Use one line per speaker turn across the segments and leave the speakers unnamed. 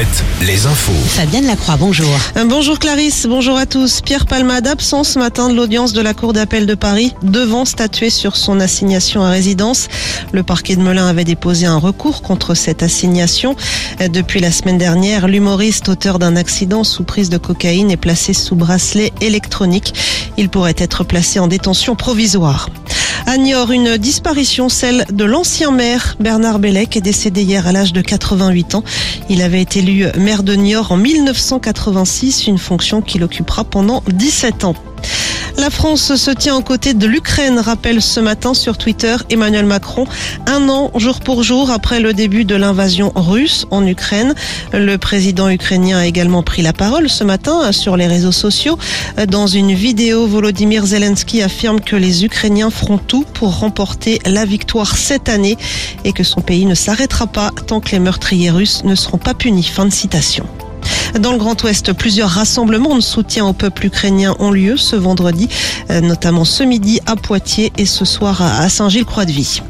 7, les infos.
Fabienne Lacroix, bonjour.
Euh, Bonjour Clarisse, bonjour à tous. Pierre Palmade, absent ce matin de l'audience de la Cour d'appel de Paris, devant statuer sur son assignation à résidence. Le parquet de Melun avait déposé un recours contre cette assignation. Euh, Depuis la semaine dernière, l'humoriste auteur d'un accident sous prise de cocaïne est placé sous bracelet électronique. Il pourrait être placé en détention provisoire. À Niort, une disparition, celle de l'ancien maire Bernard Bellec décédé hier à l'âge de 88 ans. Il avait été élu maire de Niort en 1986, une fonction qu'il occupera pendant 17 ans. La France se tient aux côtés de l'Ukraine, rappelle ce matin sur Twitter Emmanuel Macron, un an jour pour jour après le début de l'invasion russe en Ukraine. Le président ukrainien a également pris la parole ce matin sur les réseaux sociaux. Dans une vidéo, Volodymyr Zelensky affirme que les Ukrainiens feront tout pour remporter la victoire cette année et que son pays ne s'arrêtera pas tant que les meurtriers russes ne seront pas punis. Fin de citation. Dans le Grand Ouest, plusieurs rassemblements de soutien au peuple ukrainien ont lieu ce vendredi, euh, notamment ce midi à Poitiers et ce soir à Saint-Gilles-Croix-de-Vie.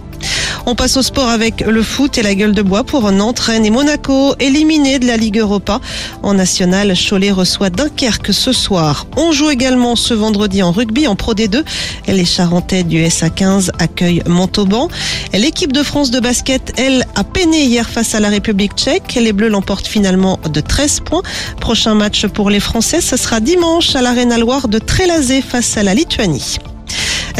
On passe au sport avec le foot et la gueule de bois pour Nantes, Rennes et Monaco, éliminés de la Ligue Europa. En national, Cholet reçoit Dunkerque ce soir. On joue également ce vendredi en rugby en Pro D2. Les Charentais du SA15 accueillent Montauban. L'équipe de France de basket, elle, a peiné hier face à la République tchèque. Les Bleus l'emportent finalement de 13 points. Prochain match pour les Français, ce sera dimanche à l'Arena Loire de Trélazé face à la Lituanie.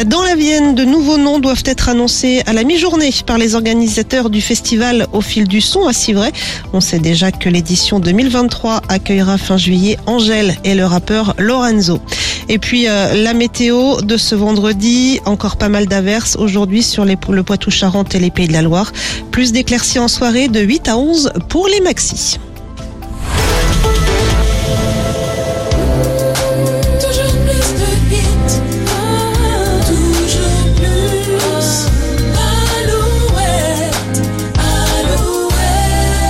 Dans la Vienne, de nouveaux noms doivent être annoncés à la mi-journée par les organisateurs du festival Au fil du son à Civray. On sait déjà que l'édition 2023 accueillera fin juillet Angèle et le rappeur Lorenzo. Et puis euh, la météo de ce vendredi, encore pas mal d'averses aujourd'hui sur le Poitou-Charentes et les Pays de la Loire. Plus d'éclaircies en soirée de 8 à 11 pour les maxis.